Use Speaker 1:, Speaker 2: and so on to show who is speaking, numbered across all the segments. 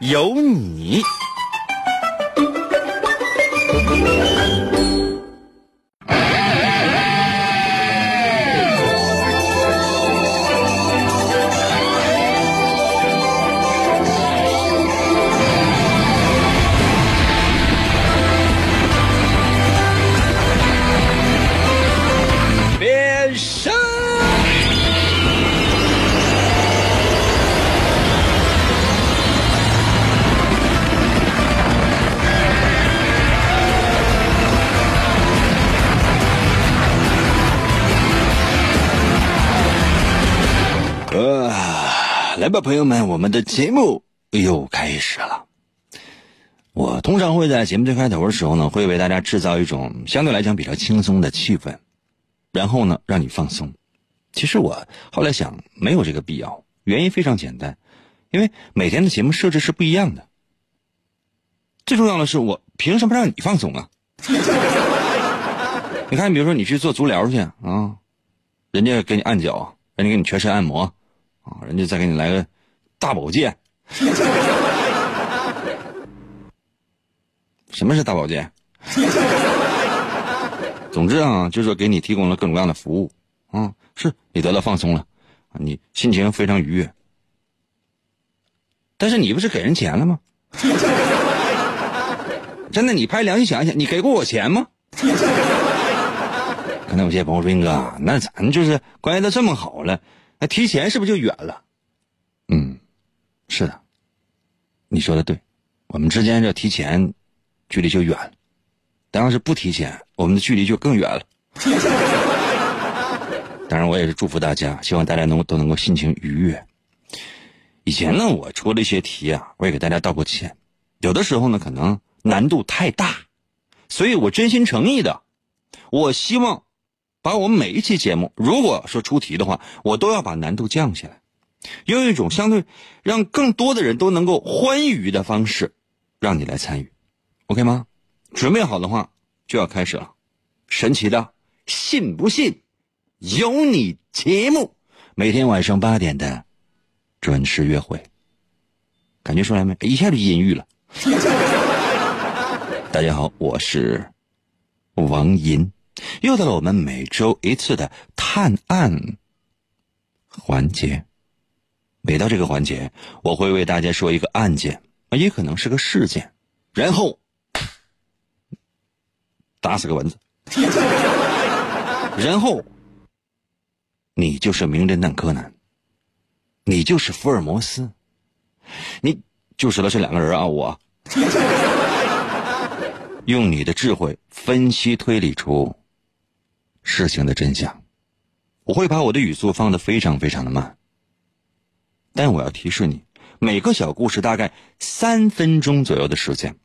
Speaker 1: 有你。
Speaker 2: 朋友们，我们的节目又开始了。我通常会在节目最开头的时候呢，会为大家制造一种相对来讲比较轻松的气氛，然后呢，让你放松。其实我后来想，没有这个必要，原因非常简单，因为每天的节目设置是不一样的。最重要的是，我凭什么让你放松啊？你看，比如说你去做足疗去啊，人家给你按脚，人家给你全身按摩，啊，人家再给你来个大保健。什么是大保健？总之啊，就是说给你提供了各种各样的服务，啊，是你得到放松了，你心情非常愉悦。但是你不是给人钱了吗？真的，你拍良心想一想，你给过我钱吗？可能有些朋友说：“英哥，那咱就是关系都这么好了，那提前是不是就远了？”嗯，是的，你说的对，我们之间这提前，距离就远了；但要是不提前，我们的距离就更远了。当然，我也是祝福大家，希望大家能都能够心情愉悦。以前呢，我出了一些题啊，我也给大家道过歉，有的时候呢，可能难度太大，所以我真心诚意的，我希望把我们每一期节目，如果说出题的话，我都要把难度降下来，用一种相对让更多的人都能够欢愉的方式，让你来参与，OK 吗？准备好的话，就要开始了。神奇的，信不信？有你节目，每天晚上八点的准时约会，感觉出来没？一下就阴郁了。大家好，我是王银，又到了我们每周一次的探案环节。每到这个环节，我会为大家说一个案件，也可能是个事件，然后打死个蚊子，然后你就是名侦探柯南，你就是福尔摩斯，你就是了这两个人啊！我 用你的智慧分析推理出事情的真相。我会把我的语速放得非常非常的慢，但我要提示你，每个小故事大概三分钟左右的时间。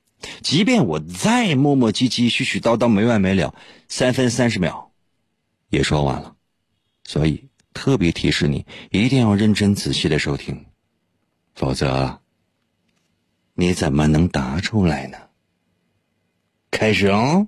Speaker 2: 即便我再磨磨唧唧、絮絮叨叨、没完没了，三分三十秒也说完了。所以特别提示你，一定要认真仔细的收听，否则你怎么能答出来呢？开始哦。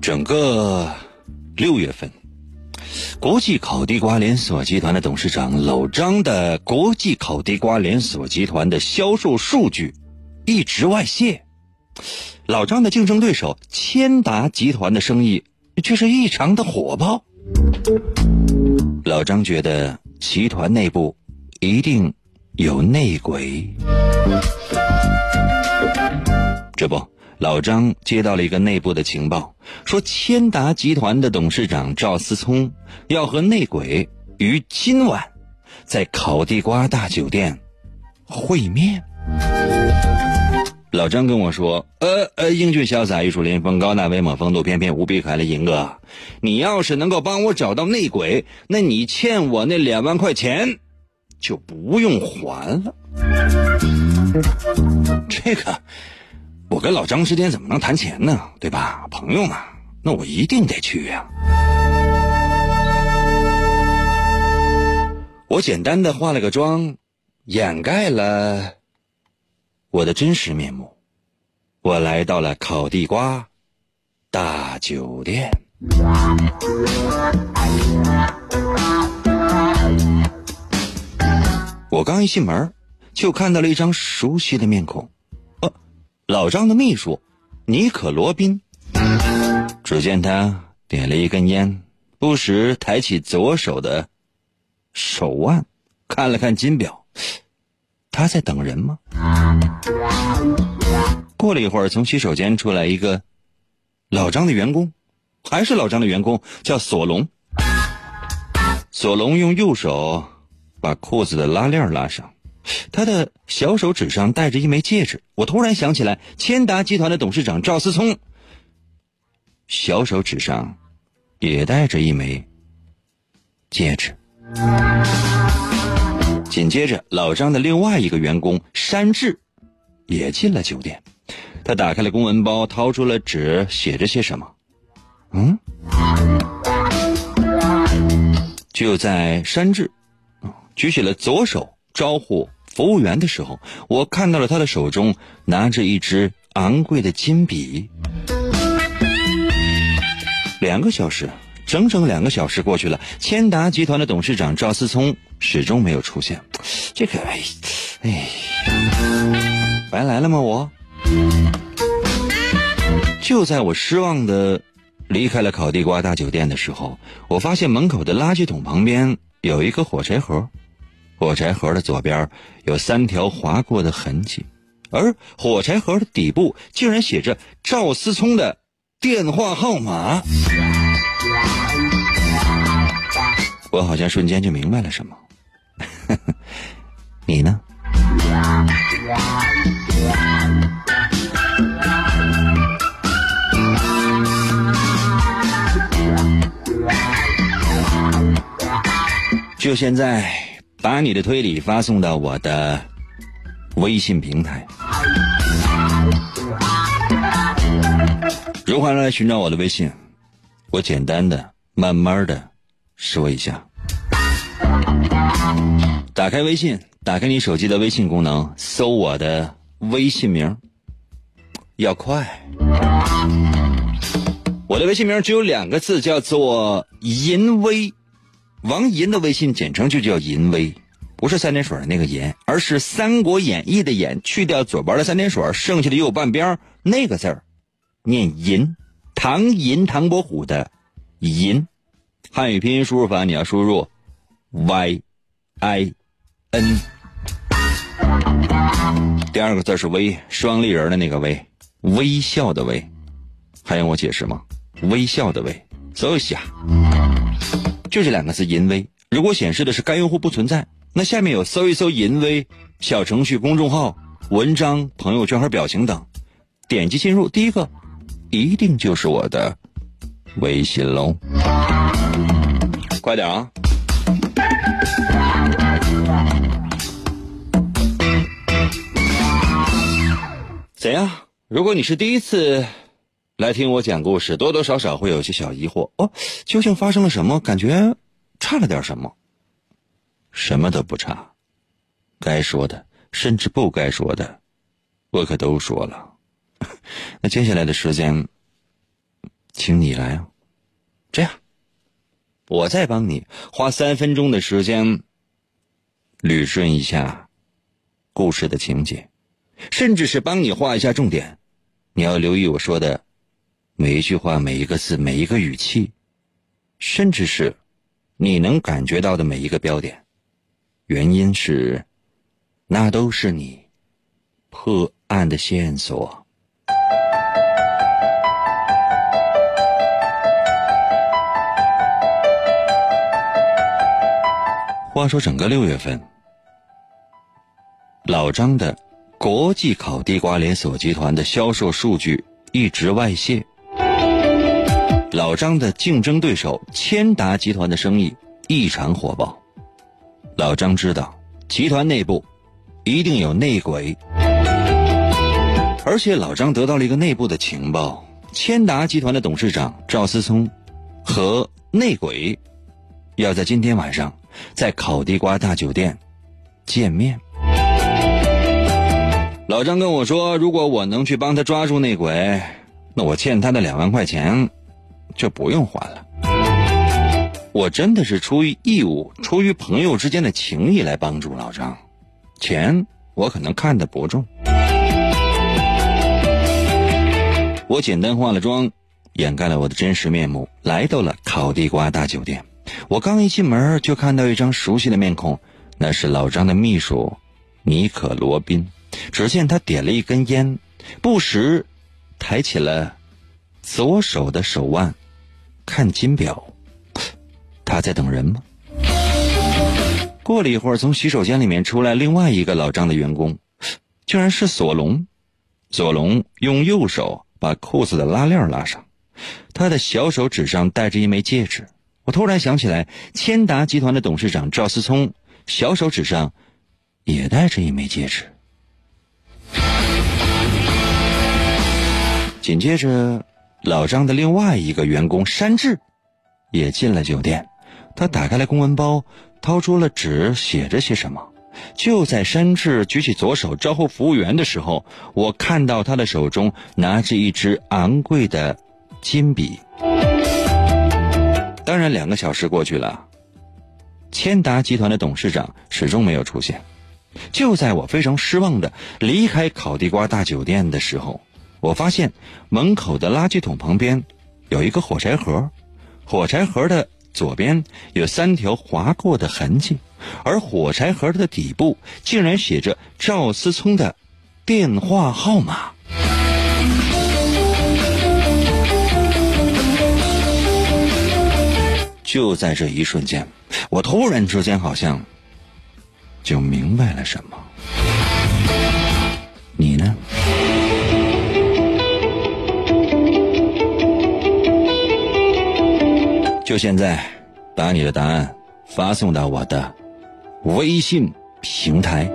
Speaker 2: 整个六月份，国际烤地瓜连锁集团的董事长老张的国际烤地瓜连锁集团的销售数据一直外泄。老张的竞争对手千达集团的生意却是异常的火爆。老张觉得集团内部一定有内鬼。这不，老张接到了一个内部的情报，说千达集团的董事长赵思聪要和内鬼于今晚在烤地瓜大酒店会面。老张跟我说：“呃呃，英俊潇洒、玉树临风、高大威猛、风度翩翩、无比可爱的银哥，你要是能够帮我找到内鬼，那你欠我那两万块钱就不用还了。”这个。我跟老张之间怎么能谈钱呢？对吧，朋友嘛，那我一定得去呀。我简单的化了个妆，掩盖了我的真实面目。我来到了烤地瓜大酒店。我刚一进门，就看到了一张熟悉的面孔。老张的秘书，尼可罗宾。只见他点了一根烟，不时抬起左手的手腕，看了看金表。他在等人吗？过了一会儿，从洗手间出来一个老张的员工，还是老张的员工，叫索隆。索隆用右手把裤子的拉链拉上。他的小手指上戴着一枚戒指，我突然想起来，千达集团的董事长赵思聪小手指上也戴着一枚戒指。紧接着，老张的另外一个员工山治也进了酒店，他打开了公文包，掏出了纸，写着些什么。嗯，就在山治举起了左手招呼。服务员的时候，我看到了他的手中拿着一支昂贵的金笔。两个小时，整整两个小时过去了，千达集团的董事长赵思聪始终没有出现。这个，哎，哎，白来了吗？我就在我失望的离开了烤地瓜大酒店的时候，我发现门口的垃圾桶旁边有一个火柴盒。火柴盒的左边有三条划过的痕迹，而火柴盒的底部竟然写着赵思聪的电话号码。我好像瞬间就明白了什么。你呢？就现在。把你的推理发送到我的微信平台。如何来寻找我的微信？我简单的、慢慢的说一下。打开微信，打开你手机的微信功能，搜我的微信名。要快。我的微信名只有两个字，叫做淫威。王银的微信简称就叫银威，不是三点水的那个银，而是《三国演义》的演，去掉左边的三点水，剩下的右半边那个字儿，念银。唐银，唐伯虎的银，汉语拼音输入法你要输入 y i n。第二个字是微，双立人的那个微，微笑的微，还用我解释吗？微笑的微，搜一下。就这两个字“淫威”，如果显示的是该用户不存在，那下面有搜一搜“淫威”小程序、公众号、文章、朋友圈和表情等，点击进入，第一个一定就是我的微信喽！快点啊！怎样？如果你是第一次。来听我讲故事，多多少少会有些小疑惑哦。究竟发生了什么？感觉差了点什么？什么都不差，该说的，甚至不该说的，我可都说了。那接下来的时间，请你来啊。这样，我再帮你花三分钟的时间，捋顺一下故事的情节，甚至是帮你画一下重点。你要留意我说的。每一句话，每一个字，每一个语气，甚至是你能感觉到的每一个标点，原因是，那都是你破案的线索。话说，整个六月份，老张的国际烤地瓜连锁集团的销售数据一直外泄。老张的竞争对手千达集团的生意异常火爆。老张知道，集团内部一定有内鬼，而且老张得到了一个内部的情报：千达集团的董事长赵思聪和内鬼要在今天晚上在烤地瓜大酒店见面。老张跟我说，如果我能去帮他抓住内鬼，那我欠他的两万块钱就不用还了。我真的是出于义务，出于朋友之间的情谊来帮助老张，钱我可能看得不重。我简单化了妆，掩盖了我的真实面目，来到了烤地瓜大酒店。我刚一进门，就看到一张熟悉的面孔，那是老张的秘书尼可罗宾。只见他点了一根烟，不时抬起了左手的手腕，看金表。他在等人吗？过了一会儿，从洗手间里面出来另外一个老张的员工，居然是索隆。索隆用右手把裤子的拉链拉上，他的小手指上戴着一枚戒指。我突然想起来，千达集团的董事长赵思聪小手指上也戴着一枚戒指。紧接着，老张的另外一个员工山治也进了酒店。他打开了公文包，掏出了纸，写着些什么。就在山治举起左手招呼服务员的时候，我看到他的手中拿着一支昂贵的金笔。当然，两个小时过去了，千达集团的董事长始终没有出现。就在我非常失望的离开烤地瓜大酒店的时候，我发现门口的垃圾桶旁边有一个火柴盒，火柴盒的。左边有三条划过的痕迹，而火柴盒的底部竟然写着赵思聪的电话号码。就在这一瞬间，我突然之间好像就明白了什么。你呢？就现在，把你的答案发送到我的微信平台。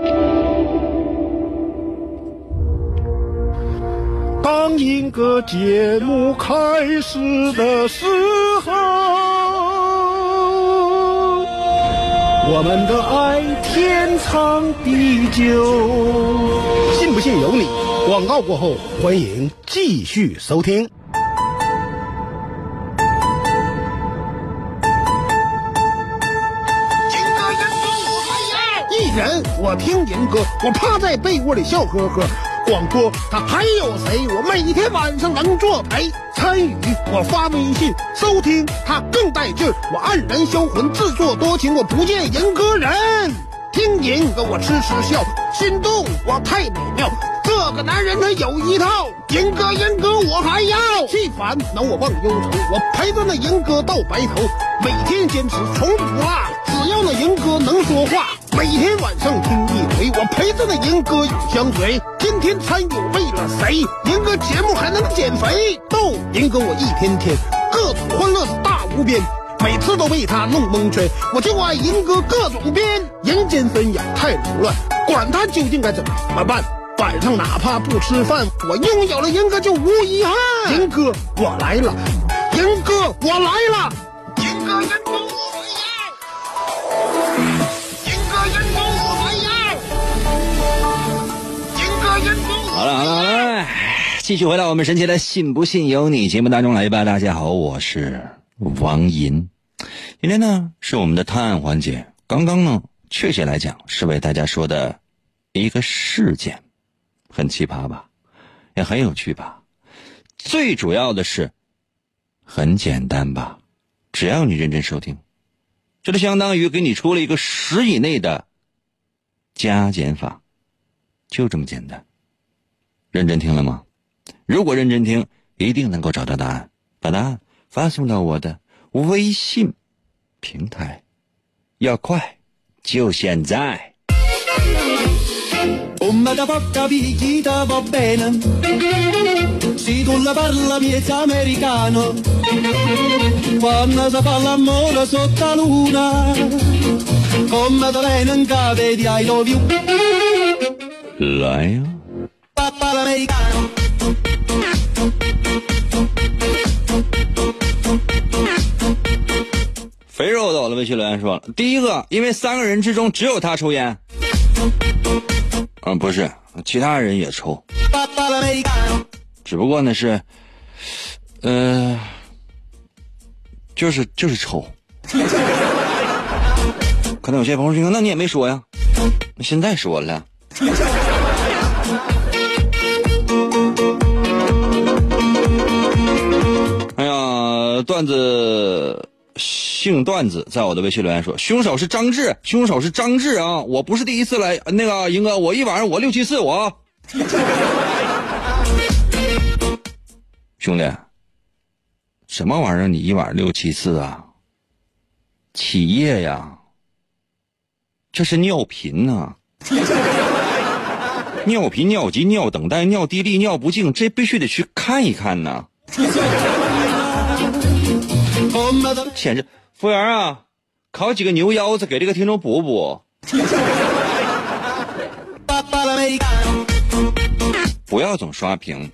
Speaker 3: 当一个节目开始的时候，我们的爱天长地久。信不信由你。广告过后，欢迎继续收听。我听银哥，我趴在被窝里笑呵呵。广播他还有谁？我每天晚上能作陪参与，我发微信收听他更带劲儿。我黯然销魂，自作多情，我不见银哥人。听银哥我痴痴笑，心动我太美妙。这个男人他有一套，银哥银哥我还要。气烦恼我忘忧愁，我陪着那银哥到白头，每天坚持从不落。只要那银哥能说话。每天晚上听一回，我陪着那银哥永相随。天天参与为了谁？银哥节目还能减肥？逗银哥我一天天各种欢乐是大无边，每次都被他弄蒙圈。我就爱银哥各种编，人间纷扰太凌乱，管他究竟该怎么办。晚上哪怕不吃饭，我拥有了银哥就无遗憾。银哥我来了，银哥我来了，银哥银哥。
Speaker 2: 好了好了好了，继续回到我们神奇的“信不信由你”节目当中来吧。大家好，我是王银。今天呢是我们的探案环节。刚刚呢，确切来讲是为大家说的一个事件，很奇葩吧，也很有趣吧。最主要的是很简单吧，只要你认真收听，这就相当于给你出了一个十以内的加减法，就这么简单。认真听了吗？如果认真听，一定能够找到答案。把答案发送到我的微信平台，要快，就现在。来呀、肥肉走了，微信留言说了，第一个，因为三个人之中只有他抽烟。嗯，不是，其他人也抽只不过呢是，呃，就是就是抽。可能有些朋友说，那你也没说呀，那现在说了。段子姓段子在我的微信留言说，凶手是张志，凶手是张志啊！我不是第一次来，那个英哥，我一晚上我六七次我。兄弟，什么玩意儿？你一晚上六七次啊？起夜呀？这是尿频呐、尿频、尿急、尿等待、尿滴沥、尿不尽，这必须得去看一看呐。
Speaker 4: Da
Speaker 2: 前着服务员啊，烤几个牛腰子给这个听众补补。不要总刷屏，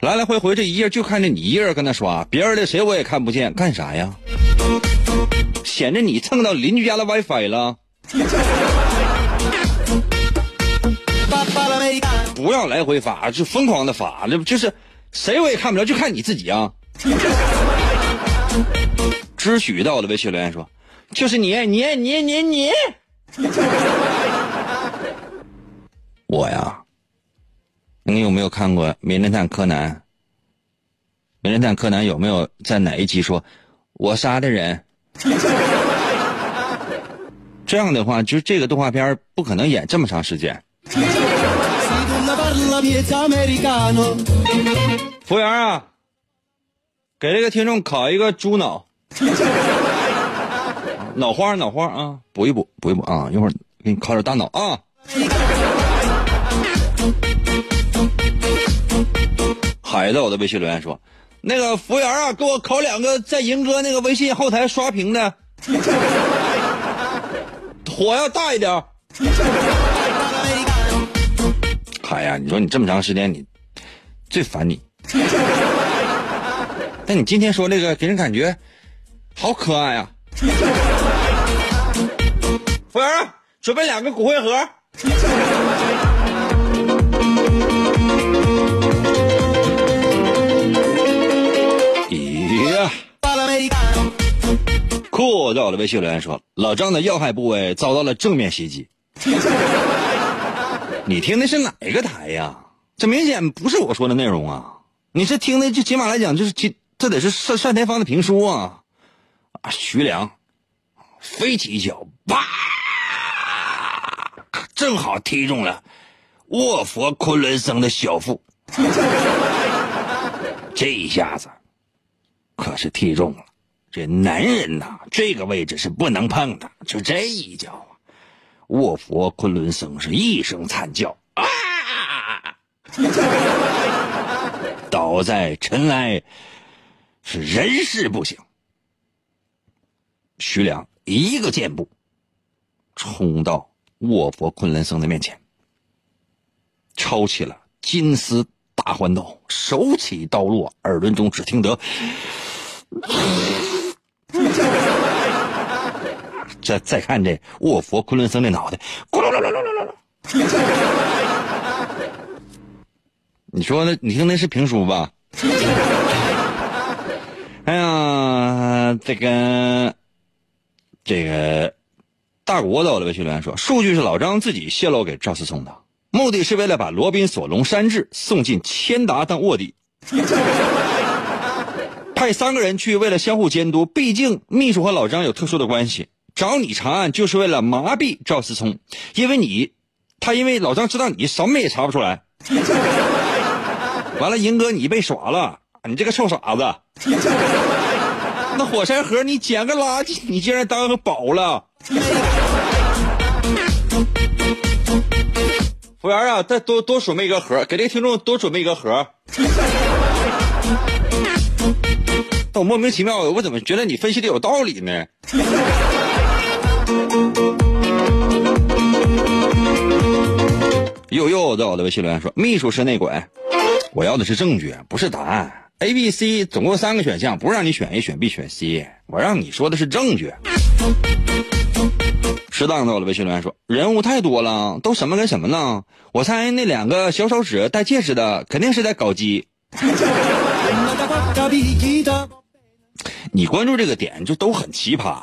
Speaker 2: 来来回回这一页就看着你一人跟那刷，别人的谁我也看不见，干啥呀？显着你蹭到邻居家的 WiFi 了。不要来回发，就疯狂的发，这不就是谁我也看不着，就看你自己啊。知许到我的微信留言说，就是你，你，你，你，你。我呀，你有没有看过《名侦探柯南》？《名侦探柯南》有没有在哪一集说“我杀的人”？这样的话，就这个动画片不可能演这么长时间。服务员啊，给这个听众烤一个猪脑，脑花脑花啊，补一补补一补啊，一会儿给你烤点大脑啊。海子，我的微信留言说，那个服务员啊，给我烤两个在银哥那个微信后台刷屏的，火要大一点。海呀，你说你这么长时间，你最烦你。但你今天说那个，给人感觉好可爱啊！服务员，准备两个骨灰盒。咦呀！酷在我的微信留言说，老张的要害部位遭到了正面袭击。你听的是哪个台呀？这明显不是我说的内容啊！你是听的，就起码来讲，就是这这得是单单田芳的评书啊！啊，徐良飞起一脚，啪，正好踢中了卧佛昆仑僧的小腹，这一下子可是踢中了。这男人呐，这个位置是不能碰的。就这一脚啊，卧佛昆仑僧是一声惨叫啊，倒在尘埃，是人事不省。徐良一个箭步冲到卧佛昆仑僧的面前，抄起了金丝大环刀，手起刀落，耳轮中只听得。再再看这卧佛昆仑僧这脑袋，咕噜噜噜噜噜噜。你说那，你听那是评书吧？哎呀，这个这个大国的我的微信留言说，数据是老张自己泄露给赵思聪的，目的是为了把罗宾、索隆、山治送进千达当卧底。派三个人去，为了相互监督。毕竟秘书和老张有特殊的关系，找你查案就是为了麻痹赵思聪，因为你他因为老张知道你什么也查不出来。完了，银哥你被耍了，你这个臭傻子！那火柴盒你捡个垃圾，你竟然当个宝了！服务员啊，再多多准备一个盒，给这个听众多准备一个盒。但我莫名其妙，我怎么觉得你分析的有道理呢？又又在我的微信留言说，秘书是内鬼，我要的是证据，不是答案。A、B、C 总共三个选项，不是让你选 A、选 B、选 C，我让你说的是证据。适当的我微信留言说，人物太多了，都什么跟什么呢？我猜那两个小手指戴戒指的，肯定是在搞基。你关注这个点就都很奇葩，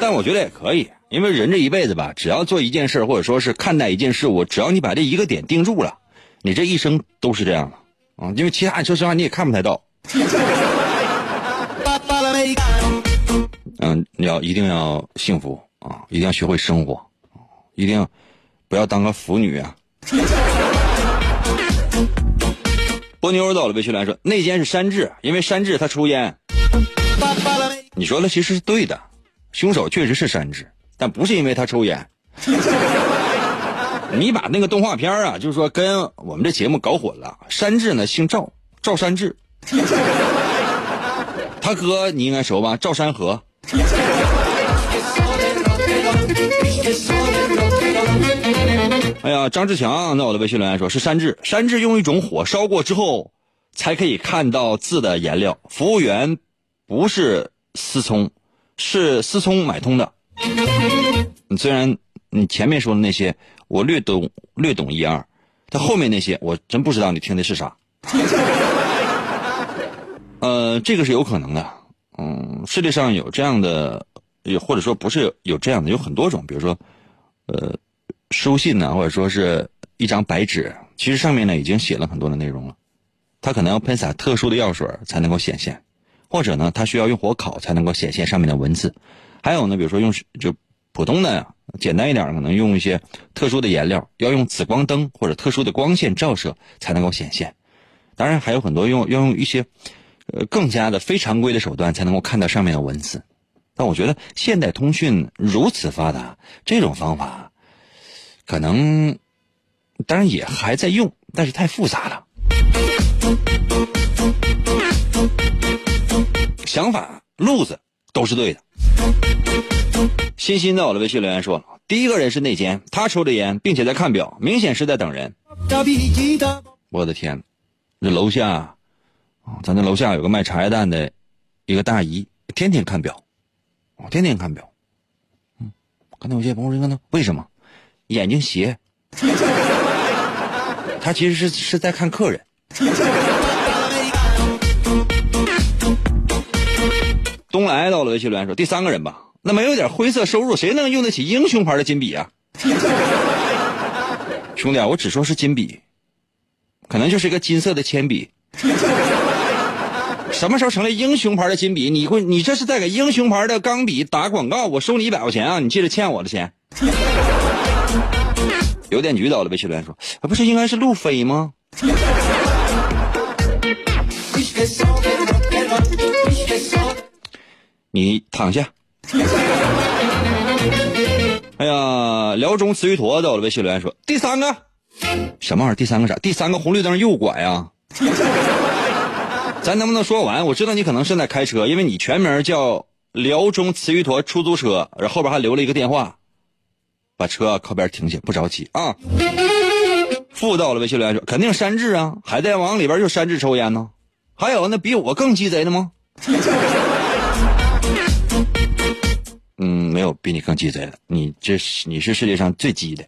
Speaker 2: 但我觉得也可以，因为人这一辈子吧，只要做一件事或者说是看待一件事物，只要你把这一个点定住了，你这一生都是这样的啊。因为其他，说实话你也看不太到。嗯，你要一定要幸福啊，一定要学会生活，一定不要当个腐女啊。波妞到了，微信来说那间是山治，因为山治他抽烟。你说的其实是对的，凶手确实是山治，但不是因为他抽烟。你把那个动画片啊，就是说跟我们这节目搞混了。山治呢姓赵，赵山治。他哥你应该熟吧？赵山河。哎呀，张志强在我的微信留言说：“是山治，山治用一种火烧过之后，才可以看到字的颜料。服务员不是思聪，是思聪买通的。你虽然你前面说的那些我略懂略懂一二，但后面那些我真不知道你听的是啥。呃，这个是有可能的。嗯，世界上有这样的，或者说不是有这样的，有很多种，比如说，呃。”书信呢，或者说是一张白纸，其实上面呢已经写了很多的内容了。它可能要喷洒特殊的药水才能够显现，或者呢，它需要用火烤才能够显现上面的文字。还有呢，比如说用就普通的简单一点，可能用一些特殊的颜料，要用紫光灯或者特殊的光线照射才能够显现。当然还有很多用要用一些呃更加的非常规的手段才能够看到上面的文字。但我觉得现代通讯如此发达，这种方法。可能，当然也还在用，但是太复杂了。想法路子都是对的。欣欣在我的微信留言说：“第一个人是内奸，他抽着烟，并且在看表，明显是在等人。”我的天，这楼下，咱这楼下有个卖茶叶蛋的一个大姨，天天看表，我天天看表。嗯，刚才有些朋友说：“呢，为什么？”眼睛斜，他其实是是在看客人。东来到了微信留言说：“第三个人吧，那没有点灰色收入，谁能用得起英雄牌的金笔啊？” 兄弟，我只说是金笔，可能就是一个金色的铅笔。什么时候成了英雄牌的金笔？你会，你这是在给英雄牌的钢笔打广告？我收你一百块钱啊！你记得欠我的钱。邮电局到了，微信留言说：“不是应该是路飞吗？”你躺下。哎呀，辽中词语坨到了，微信留言说：“第三个什么玩意儿？第三个啥？第三个红绿灯右拐呀？” 咱能不能说完？我知道你可能正在开车，因为你全名叫辽中词语坨出租车，然后后边还留了一个电话。把车靠边停下，不着急啊。附到了微信留言说：“肯定山治啊，海贼王里边就山治抽烟呢。还有那比我更鸡贼的吗？”嗯，没有比你更鸡贼的，你这是你是世界上最鸡的。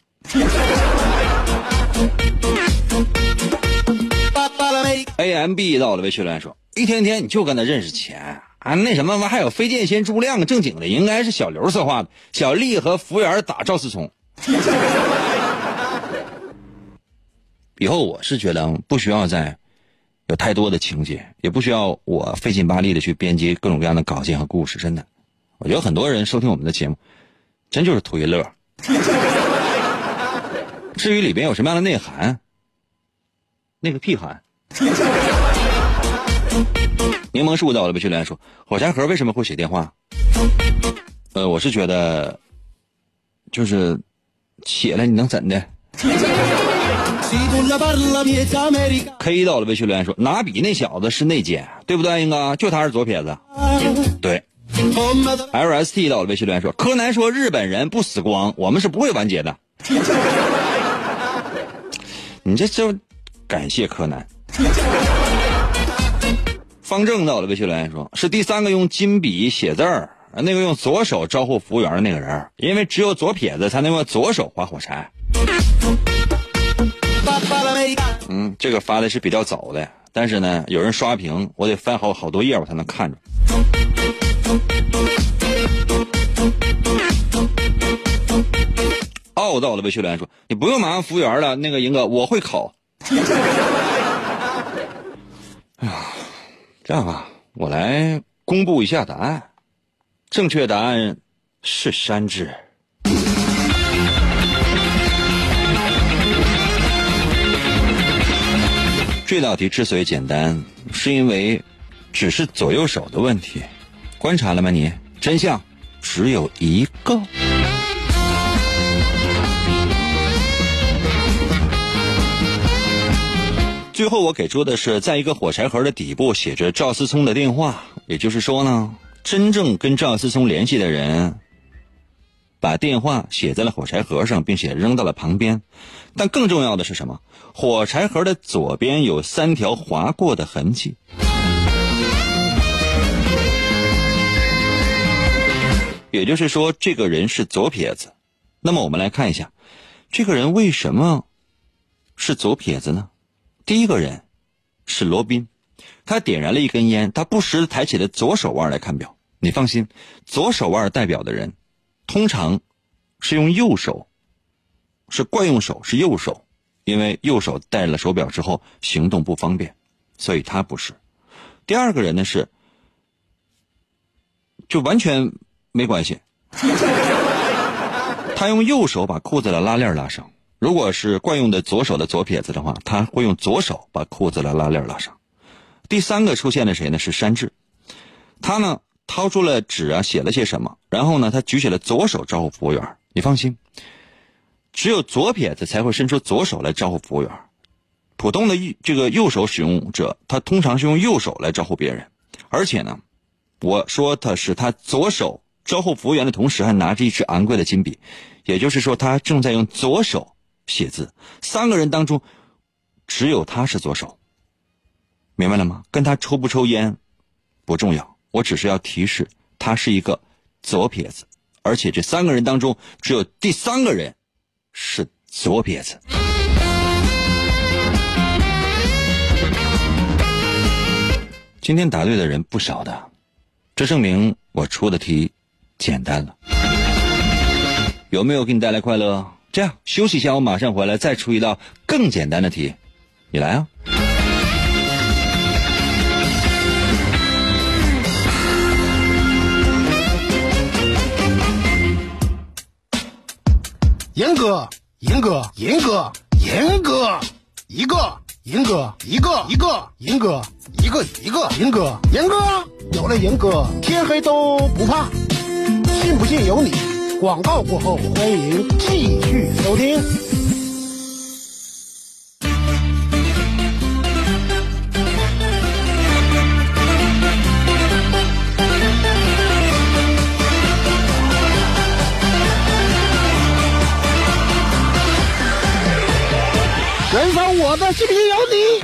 Speaker 2: A M B 到了微信留言说：“一天天你就跟他认识钱。”啊，那什么嘛，还有飞剑仙朱亮正经的，应该是小刘策划的。小丽和服务员打赵思聪。以后我是觉得不需要再有太多的情节，也不需要我费劲巴力的去编辑各种各样的稿件和故事。真的，我觉得很多人收听我们的节目，真就是图一乐。至于里边有什么样的内涵，那个屁涵。柠檬树到了，微信留言说：“火柴盒为什么会写电话？”呃，我是觉得，就是写了你能怎的？K 到了，微信留言说：“拿笔那小子是内奸，对不对，英哥？就他是左撇子。”对。LST 到了，微信留言说：“柯南说日本人不死光，我们是不会完结的。”你这就感谢柯南。方正到了，微信留言说：“是第三个用金笔写字儿，那个用左手招呼服务员的那个人，因为只有左撇子才能用左手划火柴。”嗯，这个发的是比较早的，但是呢，有人刷屏，我得翻好好多页我才能看着。傲到了，魏秀莲说：“你不用麻烦服务员了，那个银哥我会烤。”哎呀，这样啊，我来公布一下答案，正确答案是山治。这道题之所以简单，是因为只是左右手的问题。观察了吗？你真相只有一个。最后我给出的是，在一个火柴盒的底部写着赵思聪的电话，也就是说呢，真正跟赵思聪联系的人，把电话写在了火柴盒上，并且扔到了旁边。但更重要的是什么？火柴盒的左边有三条划过的痕迹。也就是说，这个人是左撇子。那么我们来看一下，这个人为什么是左撇子呢？第一个人是罗宾，他点燃了一根烟，他不时的抬起了左手腕来看表。你放心，左手腕代表的人，通常是用右手，是惯用手，是右手，因为右手戴了手表之后行动不方便，所以他不是。第二个人呢是，就完全。没关系，他用右手把裤子的拉链拉上。如果是惯用的左手的左撇子的话，他会用左手把裤子的拉链拉上。第三个出现的谁呢？是山治，他呢掏出了纸啊，写了些什么，然后呢，他举起了左手招呼服务员。你放心，只有左撇子才会伸出左手来招呼服务员。普通的这个右手使用者，他通常是用右手来招呼别人，而且呢，我说他是他左手。招呼服务员的同时，还拿着一支昂贵的金笔，也就是说，他正在用左手写字。三个人当中，只有他是左手，明白了吗？跟他抽不抽烟不重要，我只是要提示他是一个左撇子，而且这三个人当中，只有第三个人是左撇子。今天答对的人不少的，这证明我出的题。简单了，有没有给你带来快乐？这样休息一下，我马上回来再出一道更简单的题，你来啊！
Speaker 3: 严哥，严哥，严哥，严哥，一个，严哥，一个，一个，严哥，一个，一个，严哥，严哥，有了严哥，天黑都不怕。信不信由你。广告过后，欢迎继续收听。燃烧我的信不信由你。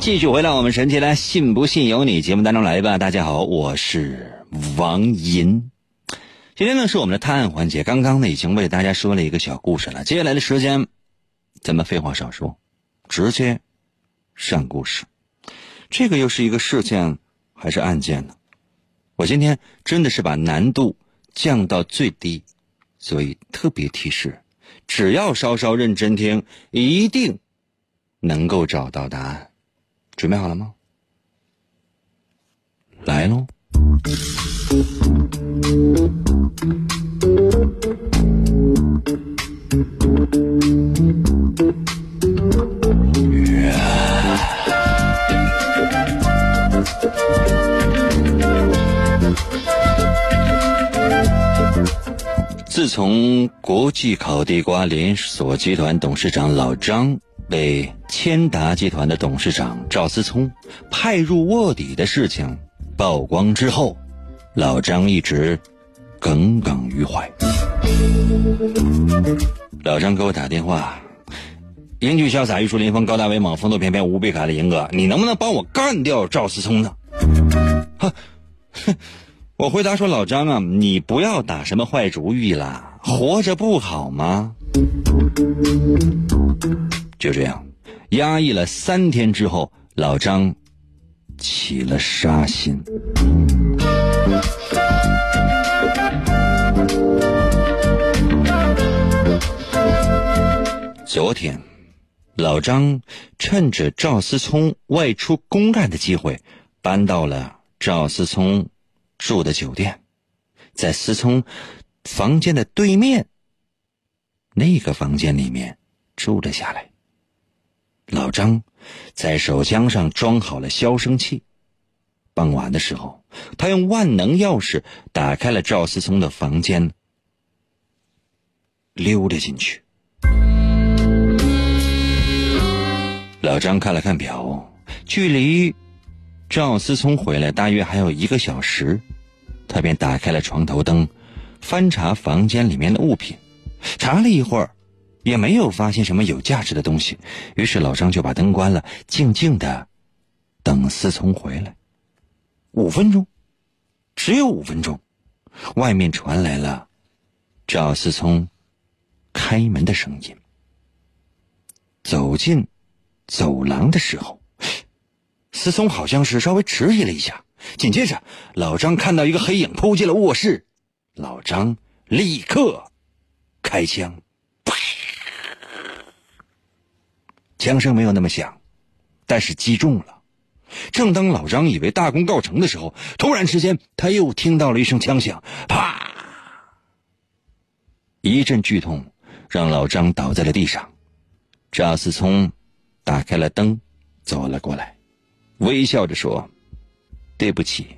Speaker 2: 继续回到我们神奇的“信不信由你”节目当中来吧。大家好，我是王银。今天呢是我们的探案环节，刚刚呢已经为大家说了一个小故事了。接下来的时间，咱们废话少说，直接上故事。这个又是一个事件还是案件呢？我今天真的是把难度降到最低，所以特别提示：只要稍稍认真听，一定能够找到答案。准备好了吗？来喽！自从国际烤地瓜连锁集团董事长老张被千达集团的董事长赵思聪派入卧底的事情曝光之后，老张一直耿耿于怀。老张给我打电话，英俊潇洒、玉树临风、高大威猛、风度翩翩、无比卡的银哥，你能不能帮我干掉赵思聪呢？哼，我回答说：“老张啊，你不要打什么坏主意啦，活着不好吗？”就这样，压抑了三天之后，老张起了杀心。昨天，老张趁着赵思聪外出公干的机会，搬到了赵思聪住的酒店，在思聪房间的对面那个房间里面住了下来。老张在手枪上装好了消声器。傍晚的时候，他用万能钥匙打开了赵思聪的房间，溜了进去。老张看了看表，距离赵思聪回来大约还有一个小时，他便打开了床头灯，翻查房间里面的物品，查了一会儿，也没有发现什么有价值的东西。于是老张就把灯关了，静静的等思聪回来。五分钟，只有五分钟，外面传来了赵思聪开门的声音。走进。走廊的时候，思聪好像是稍微迟疑了一下。紧接着，老张看到一个黑影扑进了卧室，老张立刻开枪，枪声没有那么响，但是击中了。正当老张以为大功告成的时候，突然之间他又听到了一声枪响，啪！一阵剧痛让老张倒在了地上。赵思聪。打开了灯，走了过来，微笑着说：“对不起，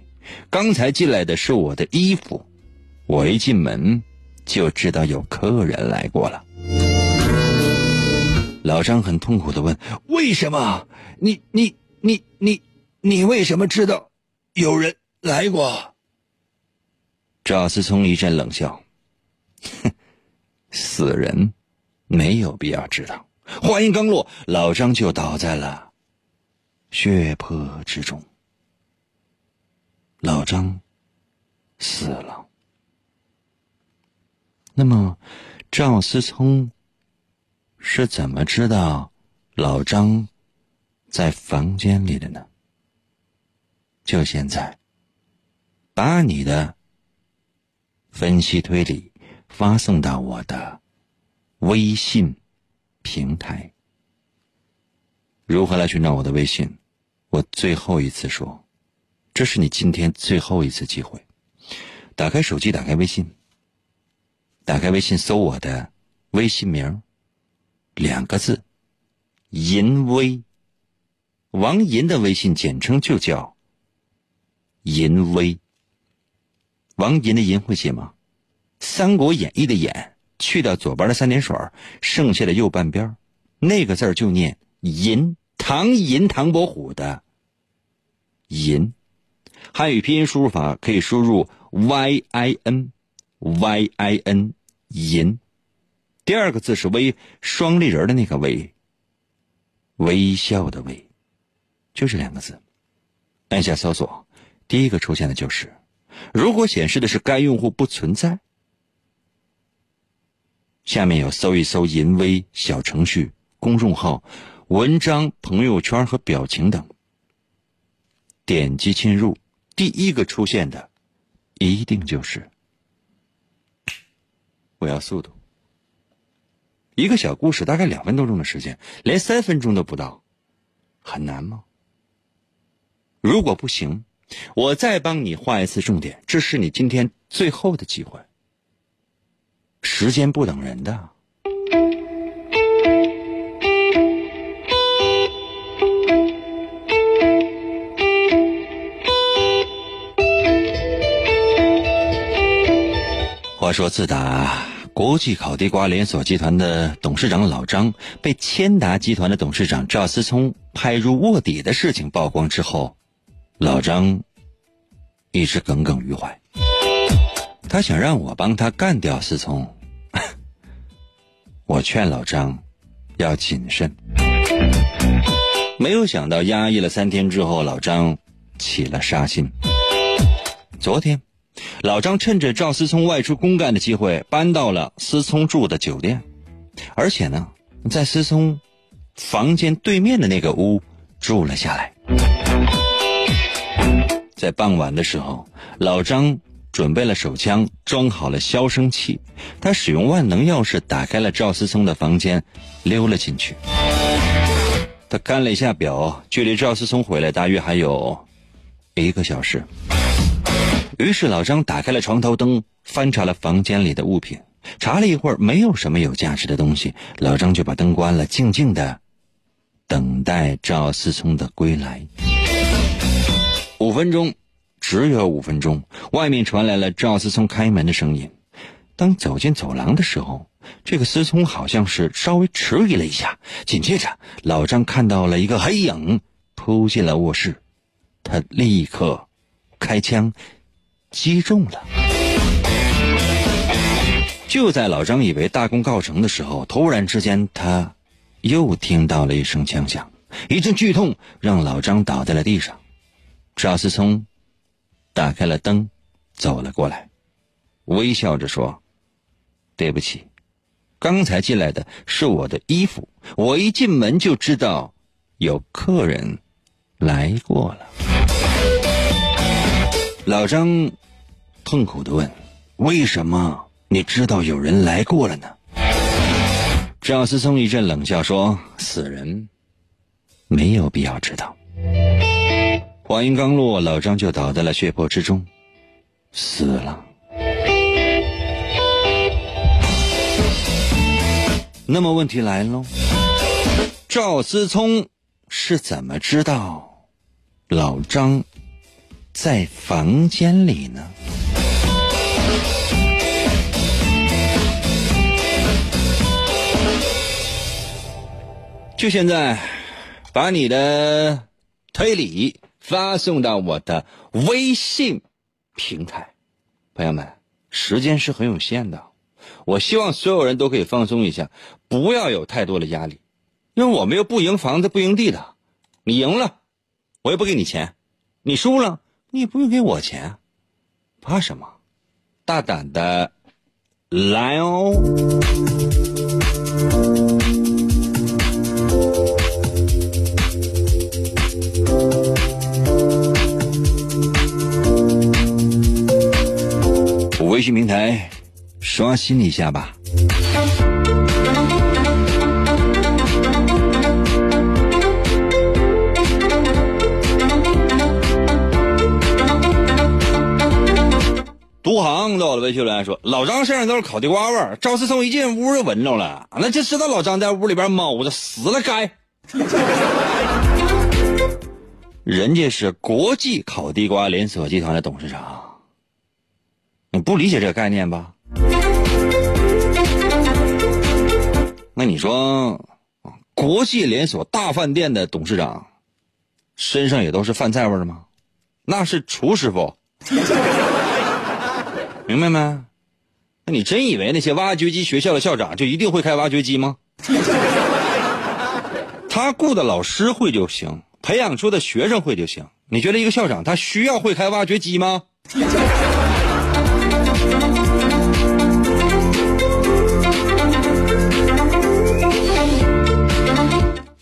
Speaker 2: 刚才进来的是我的衣服，我一进门就知道有客人来过了。”老张很痛苦的问：“为什么？你你你你你为什么知道有人来过？”赵思聪一阵冷笑：“哼，死人没有必要知道。”话音刚落，老张就倒在了血泊之中。老张死了。那么，赵思聪是怎么知道老张在房间里的呢？就现在，把你的分析推理发送到我的微信。平台如何来寻找我的微信？我最后一次说，这是你今天最后一次机会。打开手机，打开微信，打开微信，搜我的微信名儿，两个字，淫威。王银的微信简称就叫淫威。王银的银会写吗？《三国演义》的演。去掉左边的三点水，剩下的右半边那个字就念“银”。唐寅，唐伯虎的“银”。汉语拼音输入法可以输入 y i n y i n 银。第二个字是微，双立人的那个微，微笑的微，就这两个字。按下搜索，第一个出现的就是。如果显示的是该用户不存在，下面有搜一搜淫威小程序、公众号、文章、朋友圈和表情等。点击进入，第一个出现的，一定就是。我要速度。一个小故事大概两分多钟的时间，连三分钟都不到，很难吗？如果不行。我再帮你画一次重点，这是你今天最后的机会。时间不等人的。话说，自打国际烤地瓜连锁集团的董事长老张被千达集团的董事长赵思聪派入卧底的事情曝光之后，老张一直耿耿于怀，他想让我帮他干掉思聪。我劝老张要谨慎，没有想到压抑了三天之后，老张起了杀心。昨天，老张趁着赵思聪外出公干的机会，搬到了思聪住的酒店，而且呢，在思聪房间对面的那个屋住了下来。在傍晚的时候，老张准备了手枪，装好了消声器。他使用万能钥匙打开了赵思聪的房间，溜了进去。他看了一下表，距离赵思聪回来大约还有一个小时。于是老张打开了床头灯，翻查了房间里的物品，查了一会儿，没有什么有价值的东西。老张就把灯关了，静静的等待赵思聪的归来。五分钟，只有五分钟。外面传来了赵思聪开门的声音。当走进走廊的时候，这个思聪好像是稍微迟疑了一下。紧接着，老张看到了一个黑影扑进了卧室，他立刻开枪击中了。就在老张以为大功告成的时候，突然之间，他又听到了一声枪响，一阵剧痛让老张倒在了地上。赵思聪打开了灯，走了过来，微笑着说：“对不起，刚才进来的是我的衣服，我一进门就知道有客人来过了。”老张痛苦的问：“为什么你知道有人来过了呢？”赵思聪一阵冷笑说：“死人没有必要知道。”话音刚落，老张就倒在了血泊之中，死了。那么问题来喽，赵思聪是怎么知道老张在房间里呢？就现在，把你的推理。发送到我的微信平台，朋友们，时间是很有限的，我希望所有人都可以放松一下，不要有太多的压力，因为我们又不赢房子不赢地的，你赢了，我也不给你钱；你输了，你也不用给我钱，怕什么？大胆的来哦！我微信平台刷新一下吧。独行到了微信留言说：“老张身上都是烤地瓜味儿。”赵思聪一进屋就闻着了，那就知道老张在屋里边猫着死了该。人家是国际烤地瓜连锁集团的董事长。你不理解这个概念吧？那你说，国际连锁大饭店的董事长身上也都是饭菜味儿吗？那是厨师傅，明白没？那你真以为那些挖掘机学校的校长就一定会开挖掘机吗？他雇的老师会就行，培养出的学生会就行。你觉得一个校长他需要会开挖掘机吗？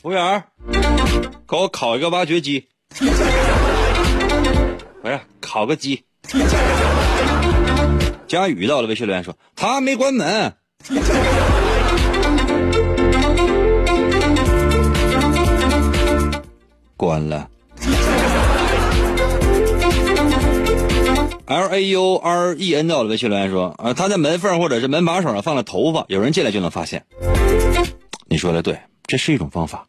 Speaker 2: 服务员，给我烤一个挖掘机。不是，烤个鸡。佳宇到了，微信留言说他没关门。关了。L A U R E N 到了，微信留言说啊，他在门缝或者是门把手上放了头发，有人进来就能发现。你说的对，这是一种方法。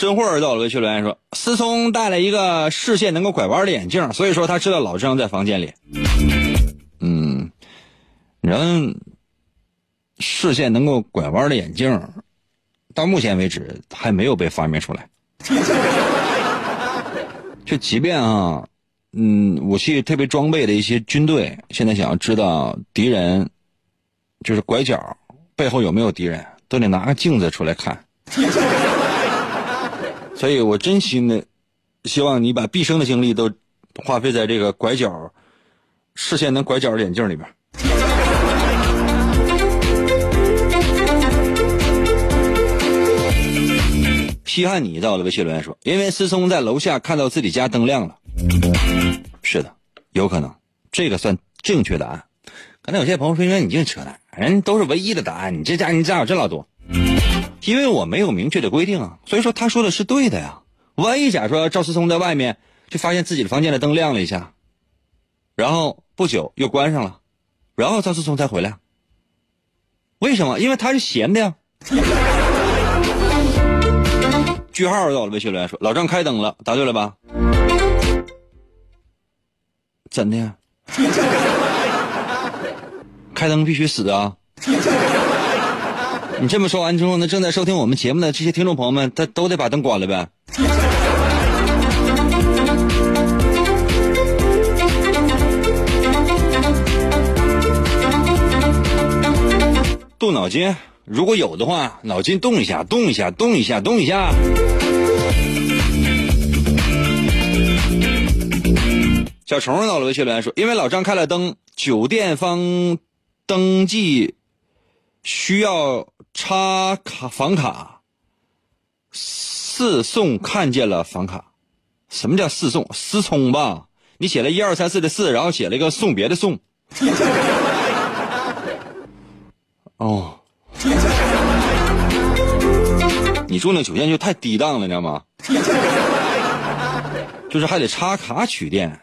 Speaker 2: 申慧儿到了，微信留言说，思聪戴了一个视线能够拐弯的眼镜，所以说他知道老张在房间里。嗯，人视线能够拐弯的眼镜，到目前为止还没有被发明出来。就即便啊，嗯，武器特别装备的一些军队，现在想要知道敌人就是拐角背后有没有敌人，都得拿个镜子出来看。所以我真心的希望你把毕生的精力都花费在这个拐角视线能拐角的眼镜里边。稀罕你到了，微信留言说，因为思聪在楼下看到自己家灯亮了。是的，有可能，这个算正确答案。可能有些朋友说，你净扯淡，人都是唯一的答案，你这家你家有这老多？因为我没有明确的规定啊，所以说他说的是对的呀。万一假说赵思聪在外面就发现自己的房间的灯亮了一下，然后不久又关上了，然后赵思聪才回来。为什么？因为他是闲的呀。句号到了，微信留言说老张开灯了，答对了吧？真的呀？开灯必须死啊！你这么说完之后呢，正在收听我们节目的这些听众朋友们，他都得把灯关了呗。动脑筋，如果有的话，脑筋动一下，动一下，动一下，动一下。小虫到了，微信留言说：“因为老张开了灯，酒店方登记需要插卡房卡，四送看见了房卡。什么叫四送？思聪吧？你写了一二三四的四，然后写了一个送别的送。哦，你住那酒店就太低档了，你知道吗？就是还得插卡取电，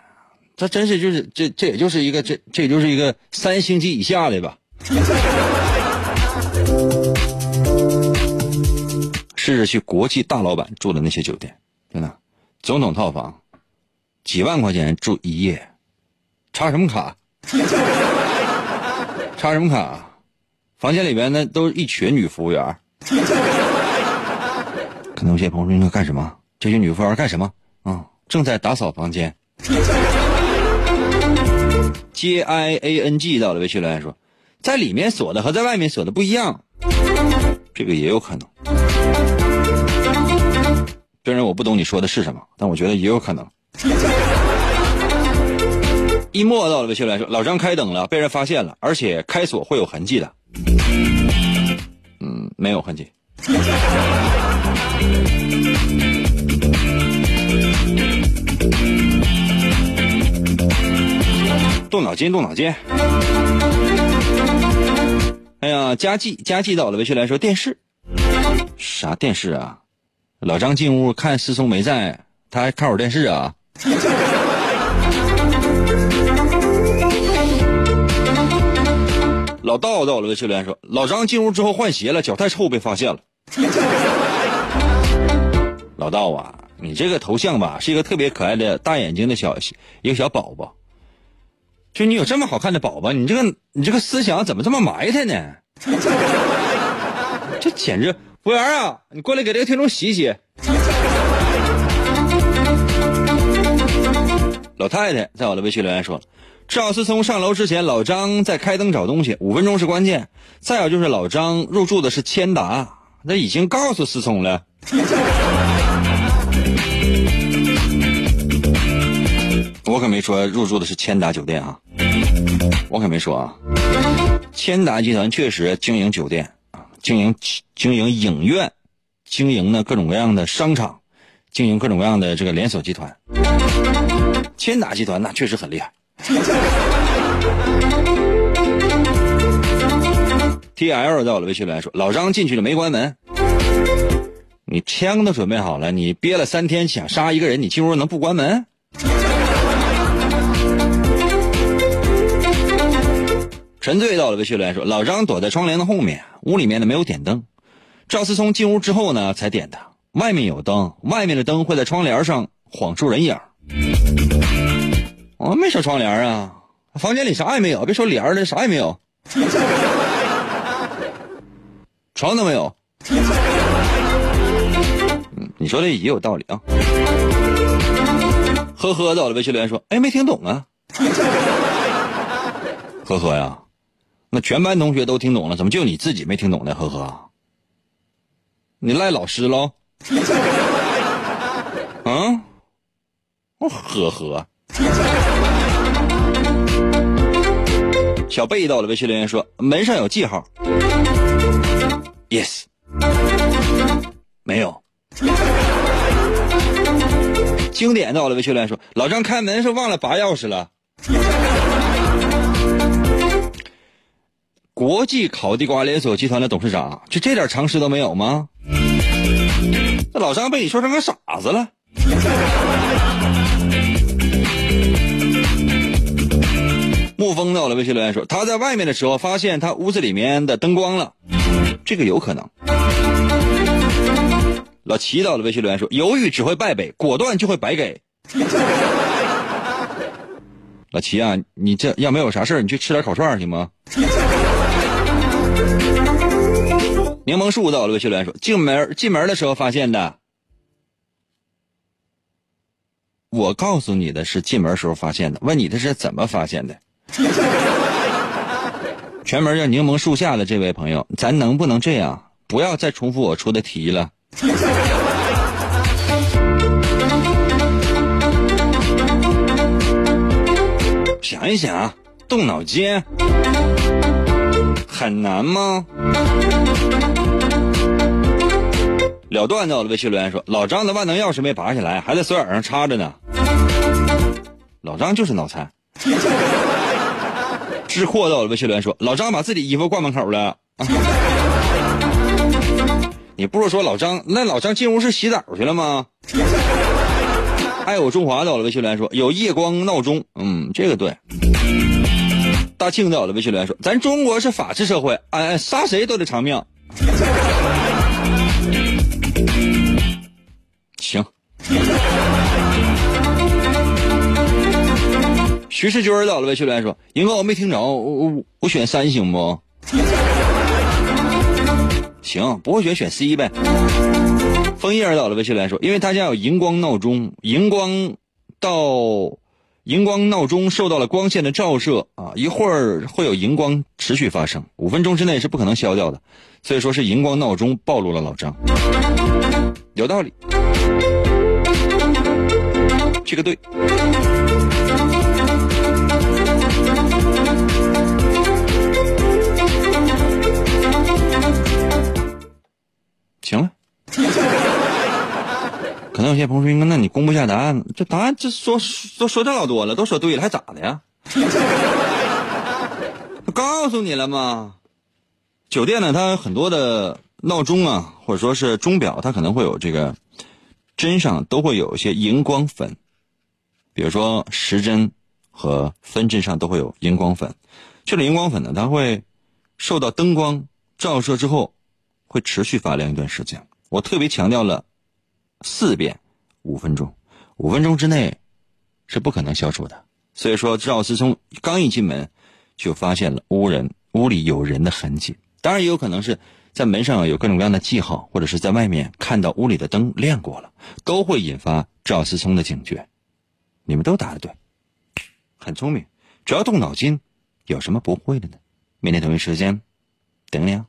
Speaker 2: 这真是就是这这也就是一个这这也就是一个三星级以下的吧。试着去国际大老板住的那些酒店，真的，总统套房，几万块钱住一夜，插什么卡？插什么卡？房间里边呢都是一群女服务员。可能有些朋友说应该干什么？这些女服务员干什么？啊、正在打扫房间。J I A N G 到了微信留言说，在里面锁的和在外面锁的不一样，这个也有可能。虽然我不懂你说的是什么，但我觉得也有可能。一墨到了微信来说，老张开灯了，被人发现了，而且开锁会有痕迹的。嗯，没有痕迹。动脑筋，动脑筋。哎呀，佳绩，佳绩到了，微信来说电视，啥电视啊？老张进屋看师兄没在，他还看会儿电视啊？老道到了，微信留言说老张进屋之后换鞋了，脚太臭被发现了。老道啊，你这个头像吧，是一个特别可爱的大眼睛的小一个小宝宝。就你有这么好看的宝宝，你这个你这个思想怎么这么埋汰呢？这简直！服务员啊，你过来给这个听众洗洗。老太太在我的微信留言说：“赵思聪上楼之前，老张在开灯找东西，五分钟是关键。再有就是老张入住的是千达，那已经告诉思聪了。我可没说入住的是千达酒店啊，我可没说啊。千达集团确实经营酒店，经营经营影院，经营呢各种各样的商场，经营各种各样的这个连锁集团。千达集团那确实很厉害。T L 在我的微信留言说：“老张进去了没关门，你枪都准备好了，你憋了三天想杀一个人，你进屋能不关门？”陈醉到了微信留言说：“老张躲在窗帘的后面，屋里面呢没有点灯。赵思聪进屋之后呢才点的，外面有灯，外面的灯会在窗帘上晃出人影。我没说窗帘啊，房间里啥也没有，别说帘了，啥也没有，床都没有。嗯，你说的也有道理啊。呵呵，到了微信留言说：哎，没听懂啊。呵呵呀。”全班同学都听懂了，怎么就你自己没听懂呢？呵呵，你赖老师喽？嗯，我呵呵。小贝到了，微信留言说门上有记号。Yes，没有。经典到了，微信留言说老张开门是忘了拔钥匙了。国际烤地瓜连锁集团的董事长，就这点常识都没有吗？那老张被你说成个傻子了。沐风到了微信留言说，他在外面的时候发现他屋子里面的灯光了，这个有可能。老齐到了微信留言说，犹豫只会败北，果断就会白给。老齐啊，你这要没有啥事你去吃点烤串行吗？柠檬树到了，微信留言说：“进门进门的时候发现的。”我告诉你的是进门时候发现的，问你的是怎么发现的？全门叫柠檬树下的这位朋友，咱能不能这样？不要再重复我出的题了。想一想，动脑筋，很难吗？了断到了，微信留言说：“老张的万能钥匙没拔下来，还在锁眼上插着呢。”老张就是脑残。知阔到了，微信留言说：“老张把自己衣服挂门口了。”你不是说老张？那老张进屋是洗澡去了吗？爱我中华在我的，微信留言说：“有夜光闹钟。”嗯，这个对。大庆在我的，微信留言说：“咱中国是法治社会，哎，杀谁都得偿命。”徐世军到了，微信留言说：“银哥，我没听着，我我我选三行不？行，不会选选 C 呗。”枫叶到了，微信留言说：“因为他家有荧光闹钟，荧光到荧光闹钟受到了光线的照射啊，一会儿会有荧光持续发生，五分钟之内是不可能消掉的，所以说是荧光闹钟暴露了老张，有道理。”这个对，行了。可能有些朋友说：“那你公布一下答案？这答案这说都说这老多了，都说对了，还咋的呀？” 告诉你了吗？酒店呢，它很多的闹钟啊，或者说是钟表，它可能会有这个针上都会有一些荧光粉。比如说时针和分针上都会有荧光粉，这种荧光粉呢，它会受到灯光照射之后，会持续发亮一段时间。我特别强调了四遍，五分钟，五分钟之内是不可能消除的。所以说，赵思聪刚一进门就发现了屋人屋里有人的痕迹，当然也有可能是在门上有各种各样的记号，或者是在外面看到屋里的灯亮过了，都会引发赵思聪的警觉。你们都答的对，很聪明。只要动脑筋，有什么不会的呢？明天同一时间，等你啊。